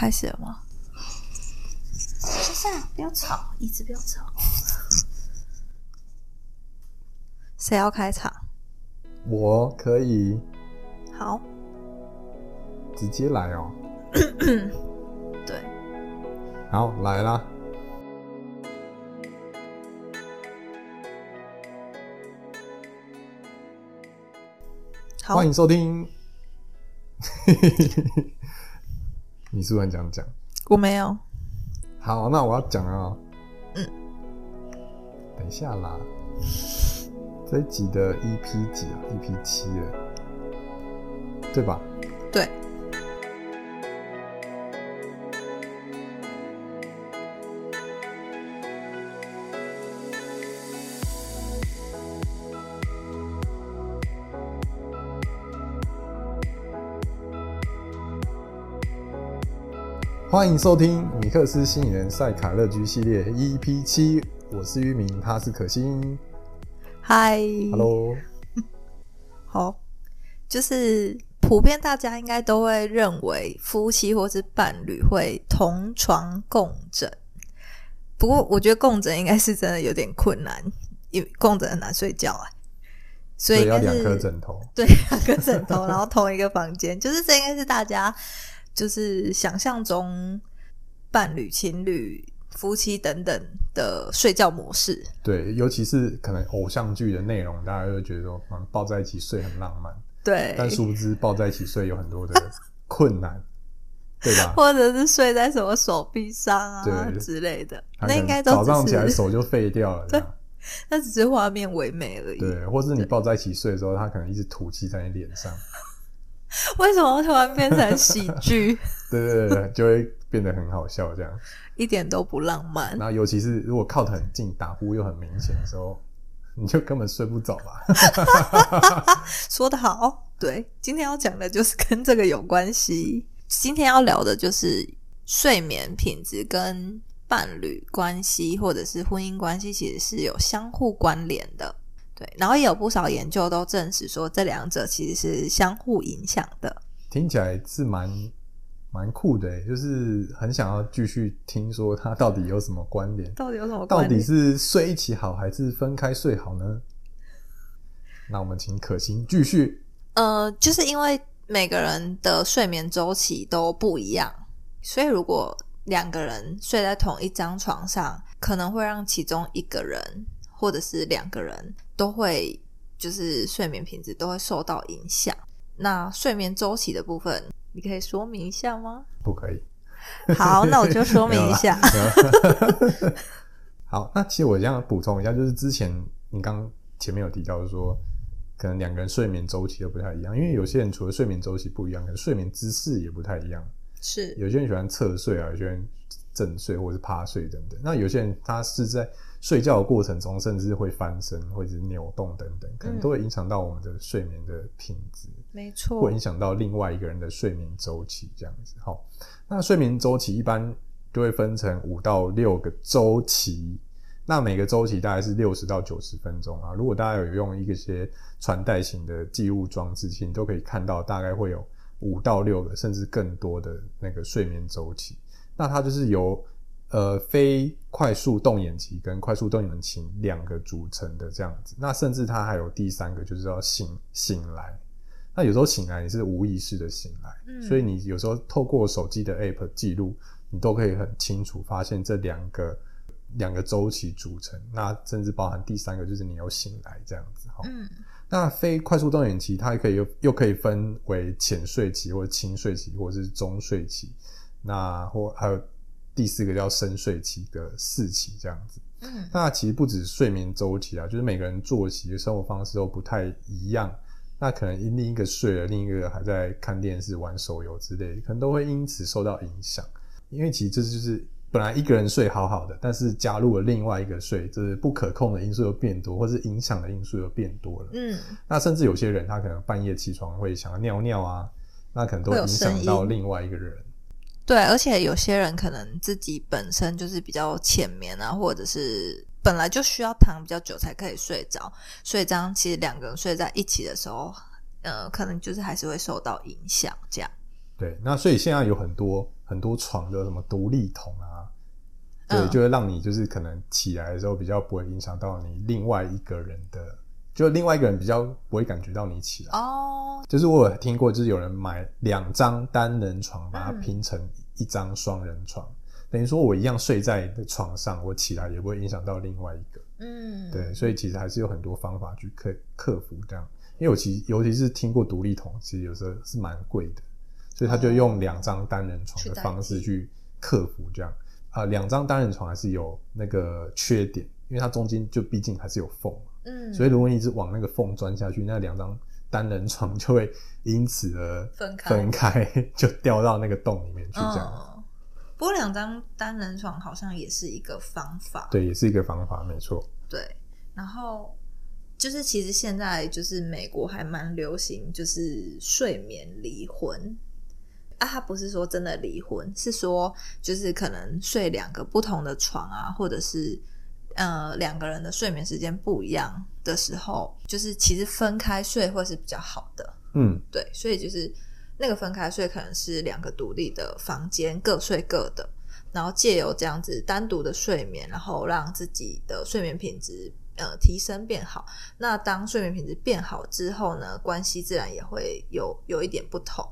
开始了吗？下，不要吵，一直不要吵。谁要开场？我可以好，直接来哦。对，好，来啦。好欢，迎收听。你是不是很想讲？我没有。好，那我要讲啊。嗯。等一下啦。这一集的 EP 几啊？EP 七了，对吧？对，欢迎收听米克斯心理人赛卡乐居系列 EP 七，我是玉明，他是可心。嗨。Hello，好，就是普遍大家应该都会认为夫妻或是伴侣会同床共枕，不过我觉得共枕应该是真的有点困难，因为共枕很难睡觉啊，所以要两颗枕头。对，两个枕头，然后同一个房间，就是这应该是大家就是想象中伴侣、情侣、夫妻等等的睡觉模式。对，尤其是可能偶像剧的内容，大家就会觉得说，嗯，抱在一起睡很浪漫，对，但殊不知抱在一起睡有很多的困难，对吧？或者是睡在什么手臂上啊之类的，那应该都早上起来手就废掉了，对 那只是画面唯美而已。对，或是你抱在一起睡的时候，他可能一直吐气在你脸上，为什么突然变成喜剧？对对对对，就会变得很好笑这样。一点都不浪漫然。后尤其是如果靠得很近，打呼又很明显的时候，你就根本睡不着吧？说得好，对，今天要讲的就是跟这个有关系。今天要聊的就是睡眠品质跟伴侣关系或者是婚姻关系其实是有相互关联的。对，然后也有不少研究都证实说这两者其实是相互影响的。听起来是蛮蛮酷的欸，就是很想要继续听说它到底有什么关联。到底有什么到关联？底是睡一起好还是分开睡好呢？那我们请可心继续。呃，就是因为每个人的睡眠周期都不一样，所以如果两个人睡在同一张床上，可能会让其中一个人或者是两个人都会就是睡眠品质都会受到影响。那睡眠周期的部分，你可以说明一下吗？不可以，好，那我就说明一下。好，那其实我这样补充一下，就是之前你刚前面有提到说，可能两个人睡眠周期都不太一样，因为有些人除了睡眠周期不一样，可能睡眠姿势也不太一样。是，有些人喜欢侧睡啊，有些人正睡或者是趴睡等等。那有些人他是在睡觉的过程中，甚至会翻身或者是扭动等等，可能都会影响到我们的睡眠的品质。没错会影响到另外一个人的睡眠周期，这样子。好，那睡眠周期一般就会分成五到六个周期，那每个周期大概是六十到九十分钟啊。如果大家有用一些传带型的记录装置，其实你都可以看到大概会有五到六个甚至更多的那个睡眠周期。那它就是由呃非快速动眼期跟快速动眼期两个组成的这样子。那甚至它还有第三个，就是要醒醒来。那有时候醒来你是无意识的醒来，嗯所以你有时候透过手机的 app 记录，你都可以很清楚发现这两个两个周期组成。那甚至包含第三个，就是你有醒来这样子哈。嗯，那非快速动眼期，它可以又又可以分为浅睡期或者轻睡期，或者是中睡期。那或还有第四个叫深睡期的四期这样子。嗯，那其实不止睡眠周期啊，就是每个人作息、生活方式都不太一样。那可能另一个睡了，另一个还在看电视、玩手游之类的，可能都会因此受到影响。因为其实这就是本来一个人睡好好的，但是加入了另外一个睡，就是不可控的因素又变多，或是影响的因素又变多了。嗯，那甚至有些人他可能半夜起床会想要尿尿啊，那可能都影响到另外一个人。对，而且有些人可能自己本身就是比较浅眠啊，或者是本来就需要躺比较久才可以睡着，所以这样其实两个人睡在一起的时候，呃，可能就是还是会受到影响。这样，对，那所以现在有很多很多床的什么独立桶啊，对，嗯就会让你就是可能起来的时候比较不会影响到你另外一个人的，就另外一个人比较不会感觉到你起来。哦，就是我有听过，就是有人买两张单人床，把它嗯拼成一张双人床，等于说我一样睡在的床上，我起来也不会影响到另外一个。嗯，对，所以其实还是有很多方法去克克服这样。因为我其实尤其是听过独立桶，其实有时候是蛮贵的，所以他就用两张单人床的方式去克服这样。啊、两张单人床还是有那个缺点，因为它中间就毕竟还是有缝嘛，嗯，所以如果你一直往那个缝钻下去，那两张单人床就会因此而分开分开，就掉到那个洞里面去这样。嗯，不过两张单人床好像也是一个方法，对，也是一个方法，没错。对，然后就是其实现在就是美国还蛮流行，就是睡眠离婚啊，他不是说真的离婚，是说就是可能睡两个不同的床啊，或者是呃两个人的睡眠时间不一样的时候，就是其实分开睡会是比较好的。嗯，对，所以就是那个分开睡可能是两个独立的房间，各睡各的，然后借由这样子单独的睡眠，然后让自己的睡眠品质呃提升变好。那当睡眠品质变好之后呢，关系自然也会有有一点不同，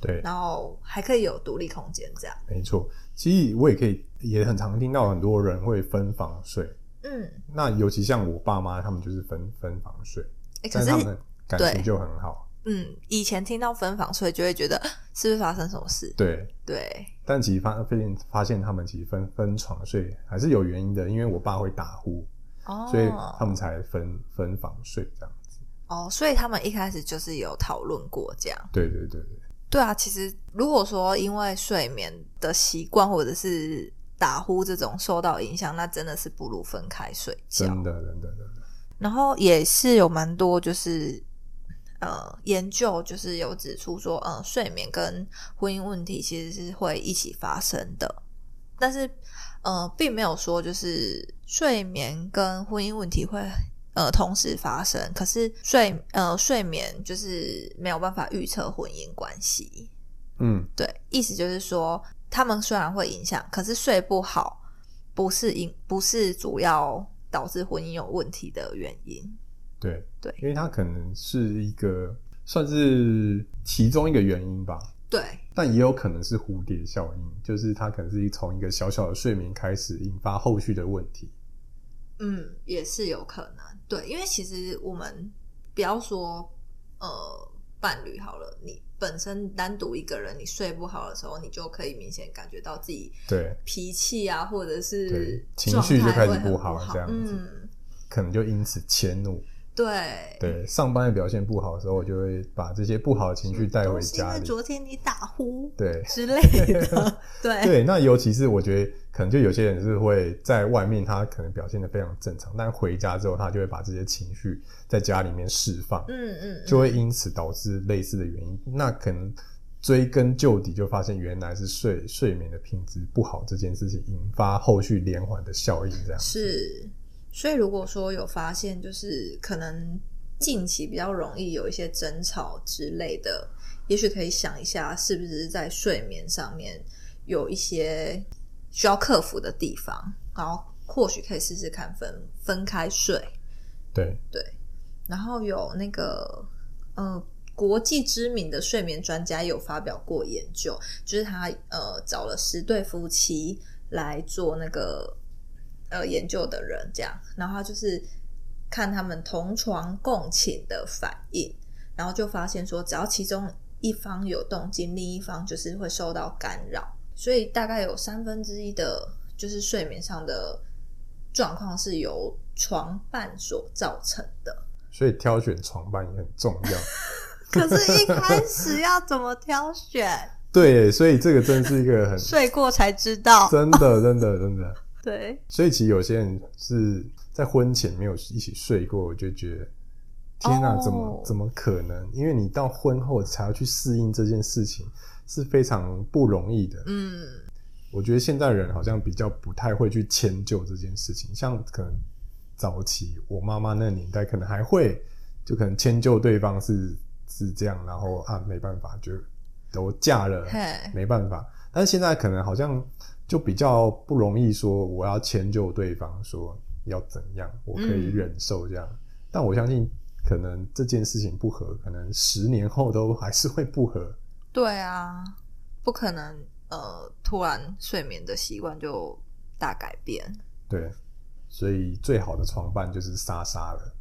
对，然后还可以有独立空间这样。没错。其实我也可以，也很常听到很多人会分房睡。嗯，那尤其像我爸妈，他们就是分分房睡，但是他们感情就很好。嗯，以前听到分房睡就会觉得是不是发生什么事？对，对，但其实发发现发现他们其实分分床睡还是有原因的，因为我爸会打呼，哦，所以他们才分分房睡这样子。哦，所以他们一开始就是有讨论过这样。对对对对，对啊，其实如果说因为睡眠的习惯或者是打呼这种受到影响，那真的是不如分开睡觉。真的真的真的，然后也是有蛮多就是呃研究，就是有指出说，呃，睡眠跟婚姻问题其实是会一起发生的，但是呃，并没有说就是睡眠跟婚姻问题会。呃，同时发生，可是睡呃睡眠就是没有办法预测婚姻关系，嗯，对，意思就是说，他们虽然会影响，可是睡不好不是因不是主要导致婚姻有问题的原因。对对因为它可能是一个算是其中一个原因吧，对，但也有可能是蝴蝶效应，就是它可能是从一个小小的睡眠开始，引发后续的问题。嗯，也是有可能。对，因为其实我们不要说呃伴侣好了，你本身单独一个人，你睡不好的时候，你就可以明显感觉到自己对，脾气啊，或者是情绪就开始不不好这样子嗯，可能就因此迁怒。对。对，上班的表现不好的时候，我就会把这些不好的情绪带回家因为。昨天你打呼对之类的，对对，那尤其是我觉得，可能就有些人是会在外面，他可能表现的非常正常，但回家之后，他就会把这些情绪在家里面释放，嗯嗯，就会因此导致类似的原因。那可能追根究底，就发现原来是睡睡眠的品质不好这件事情引发后续连环的效应，这样是。所以如果说有发现，就是可能近期比较容易有一些争吵之类的，也许可以想一下，是不是在睡眠上面有一些需要克服的地方，然后或许可以试试看分分开睡。对对，然后有那个呃，国际知名的睡眠专家有发表过研究，就是他呃找了十对夫妻来做那个呃研究的人，这样，然后他就是看他们同床共寝的反应，然后就发现说，只要其中一方有动静，另一方就是会受到干扰，所以大概有三分之一的，就是睡眠上的状况是由床伴所造成的。所以挑选床伴也很重要。可是，一开始要怎么挑选？对，所以这个真是一个很睡过才知道。真的真的真的。对，所以其实有些人是在婚前没有一起睡过，我就觉得天哪、哦怎么怎么可能？因为你到婚后才要去适应这件事情，是非常不容易的。嗯，我觉得现在人好像比较不太会去迁就这件事情，像可能早期我妈妈那年代，可能还会就可能迁就对方是是这样，然后啊没办法就都嫁了，嘿，没办法。但是现在可能好像就比较不容易说我要迁就对方，说要怎样，我可以嗯忍受这样。但我相信，可能这件事情不合，可能十年后都还是会不合。对啊，不可能呃，突然睡眠的习惯就大改变。对，所以最好的床伴就是莎莎了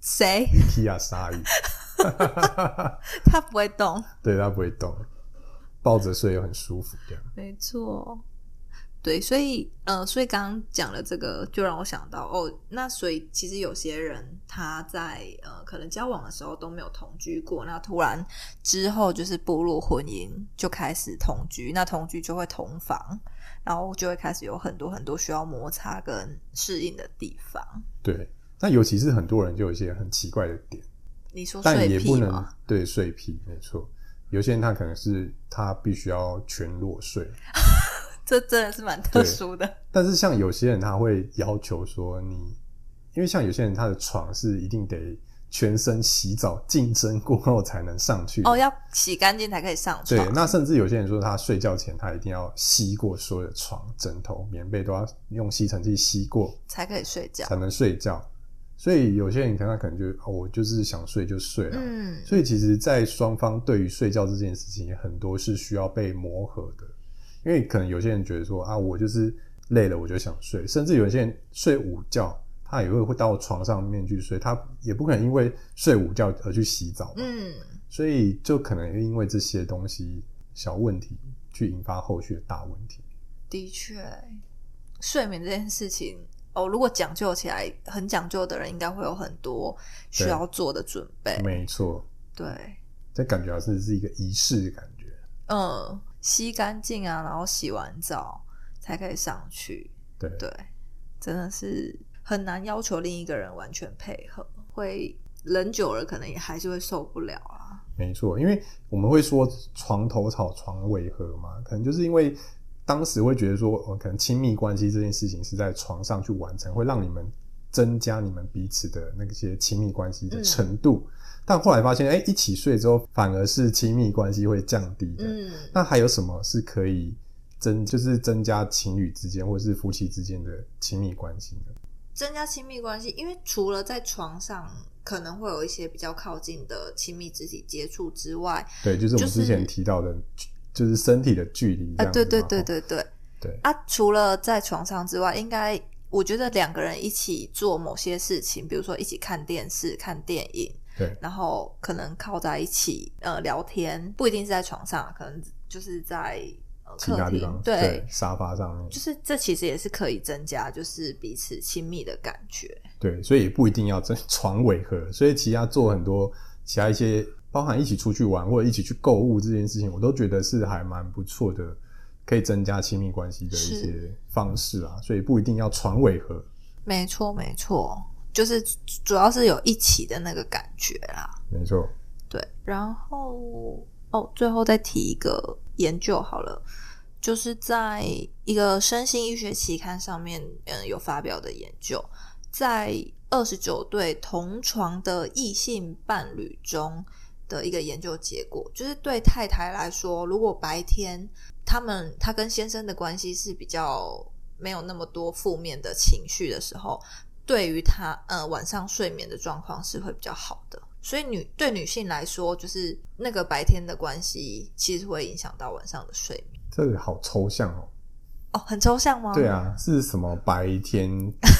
谁？，IKEA 鲨鱼，他不会动。对，他不会动，抱着睡又很舒服这样。没错，对，所以呃，所以刚刚讲了这个，就让我想到哦，那所以其实有些人他在呃可能交往的时候都没有同居过，那突然之后就是步入婚姻就开始同居，那同居就会同房，然后就会开始有很多很多需要摩擦跟适应的地方。对，那尤其是很多人就有一些很奇怪的点，你说但睡也不能？对睡癖，没错。有些人他可能是他必须要全裸睡，这真的是蛮特殊的。但是像有些人他会要求说你，因为像有些人他的床是一定得全身洗澡净身过后才能上去哦，要洗干净才可以上床。对，那甚至有些人说他睡觉前他一定要吸过所有的床、枕头、棉被都要用吸尘器吸过才可以睡觉才。能睡觉。所以有些人可能他可能就哦，我就是想睡就睡了。嗯，所以其实，在双方对于睡觉这件事情，很多是需要被磨合的。因为可能有些人觉得说啊，我就是累了我就想睡，甚至有些人睡午觉，他也会会到床上面去睡，他也不可能因为睡午觉而去洗澡嘛。嗯，所以就可能因为这些东西小问题，去引发后续的大问题。的确，睡眠这件事情，哦，如果讲究起来很讲究的人，应该会有很多需要做的准备。没错，对，这感觉好像是一个仪式的感觉。嗯，吸干净啊，然后洗完澡才可以上去。对，对，真的是很难要求另一个人完全配合，会忍久了，可能也还是会受不了啊。没错，因为我们会说床头吵，床尾和嘛，可能就是因为当时会觉得说，哦，可能亲密关系这件事情是在床上去完成，会让你们增加你们彼此的那些亲密关系的程度。但后来发现，哎、一起睡之后，反而是亲密关系会降低的。嗯，那还有什么是可以增，就是增加情侣之间或者是夫妻之间的亲密关系呢？增加亲密关系，因为除了在床上可能会有一些比较靠近的亲密肢体接触之外，对，就是我们之前提到的，就是身体的距离这啊，对对对对对，对啊，除了在床上之外，应该我觉得两个人一起做某些事情，比如说一起看电视、看电影，对。然后可能靠在一起呃聊天，不一定是在床上，可能就是在呃客其他地方厅，对，沙发上面，就是这其实也是可以增加就是彼此亲密的感觉。对，所以也不一定要在床尾和，所以其他做很多其他一些，包含一起出去玩或者一起去购物这件事情，我都觉得是还蛮不错的，可以增加亲密关系的一些方式啊。所以不一定要床尾和，没错，没错，就是主要是有一起的那个感觉啦。没错，对，然后哦，最后再提一个研究好了，就是在一个身心医学期刊上面，嗯，有发表的研究，在二十九对同床的异性伴侣中的一个研究结果，就是对太太来说，如果白天他们他跟先生的关系是比较没有那么多负面的情绪的时候，对于她呃晚上睡眠的状况是会比较好的。所以女对女性来说，就是那个白天的关系，其实会影响到晚上的睡眠。这个好抽象哦。哦，很抽象吗？对，啊，是什么白天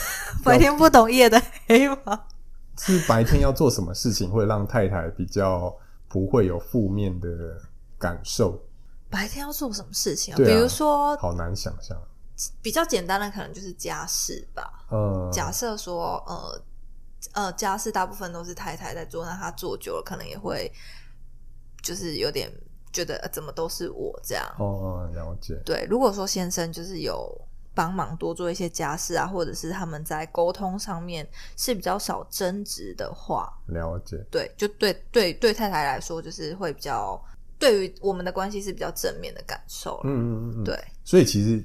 白天不懂夜的黑吗？是白天要做什么事情会让太太比较不会有负面的感受？白天要做什么事情啊？啊比如说好难想象。比较简单的，可能就是家事吧。嗯，假设说，呃呃，家事大部分都是太太在做，那她做久了，可能也会就是有点觉得、呃、怎么都是我这样。哦，了解。对，如果说先生就是有帮忙多做一些家事啊，或者是他们在沟通上面是比较少争执的话，了解，对，就对对对太太来说，就是会比较对于我们的关系是比较正面的感受嗯嗯嗯，。对，所以其实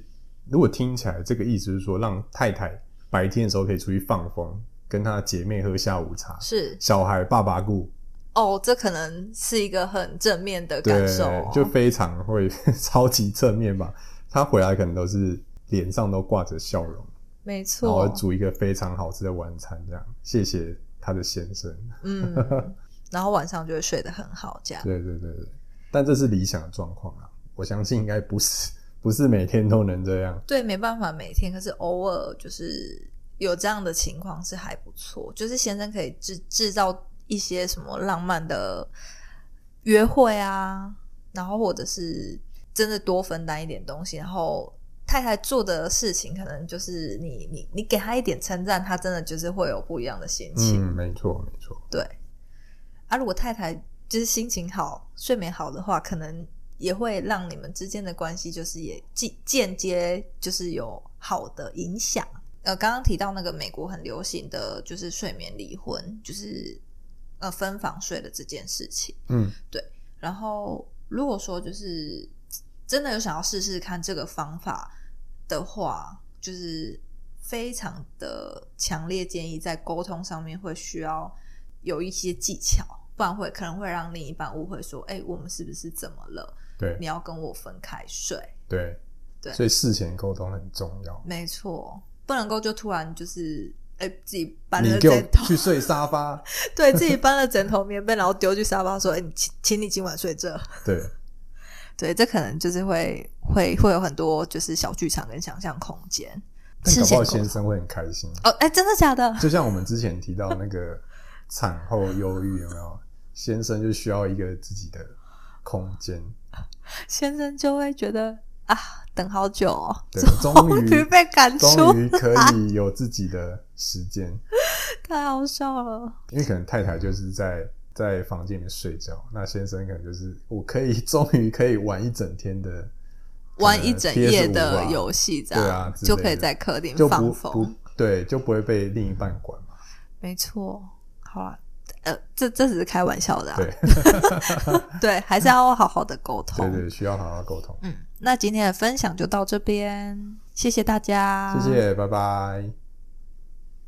如果听起来这个意思是说，让太太白天的时候可以出去放风，跟她姐妹喝下午茶，是，小孩爸爸顾，哦，这可能是一个很正面的感受、哦，就非常会 超级正面吧。他回来可能都是脸上都挂着笑容，没然后，煮一个非常好吃的晚餐，这样。谢谢他的先生。嗯，然后晚上就会睡得很好，这样。对对对对，但这是理想的状况啊，我相信应该不是不是每天都能这样。对，没办法每天，可是偶尔就是有这样的情况是还不错，就是先生可以制制造一些什么浪漫的约会啊，然后或者是真的多分担一点东西，然后太太做的事情可能就是你你你给他一点称赞，他真的就是会有不一样的心情。嗯，没错没错，对，啊，如果太太就是心情好、睡眠好的话，可能也会让你们之间的关系就是也间间接就是有好的影响。呃，刚刚提到那个美国很流行的就是睡眠离婚，就是呃分房睡的这件事情。嗯对然后如果说就是真的有想要试试看这个方法的话，就是非常的强烈建议在沟通上面会需要有一些技巧，不然会可能会让另一半误会说，哎，我们是不是怎么了？对你要跟我分开睡？对对所以事前沟通很重要。没错，不能够就突然就是。哎，自己搬了枕头，去睡沙发，对自己搬了枕头、棉被，然后丢去沙发，说：“哎，你请，请你今晚睡这。”对，对，这可能就是会会会有很多就是小剧场跟想象空间。但搞不好先生会很开心。哦，哎，真的假的？就像我们之前提到那个产后忧郁，有没有？先生就需要一个自己的空间，先生就会觉得啊，等好久哦，对终终于被赶出终于可以有自己的时间。太好笑了。因为可能太太就是在在房间里面睡觉，那先生可能就是我可以终于可以玩一整天的，玩一整夜的啊游戏，这对样、啊就可以在客厅放风。不对，就不会被另一半管嘛。没错，好啊，呃，这这只是开玩笑的、啊，对 对，还是要好好的沟通。对对，需要好好沟通。嗯，那今天的分享就到这边，谢谢大家，谢谢，拜拜。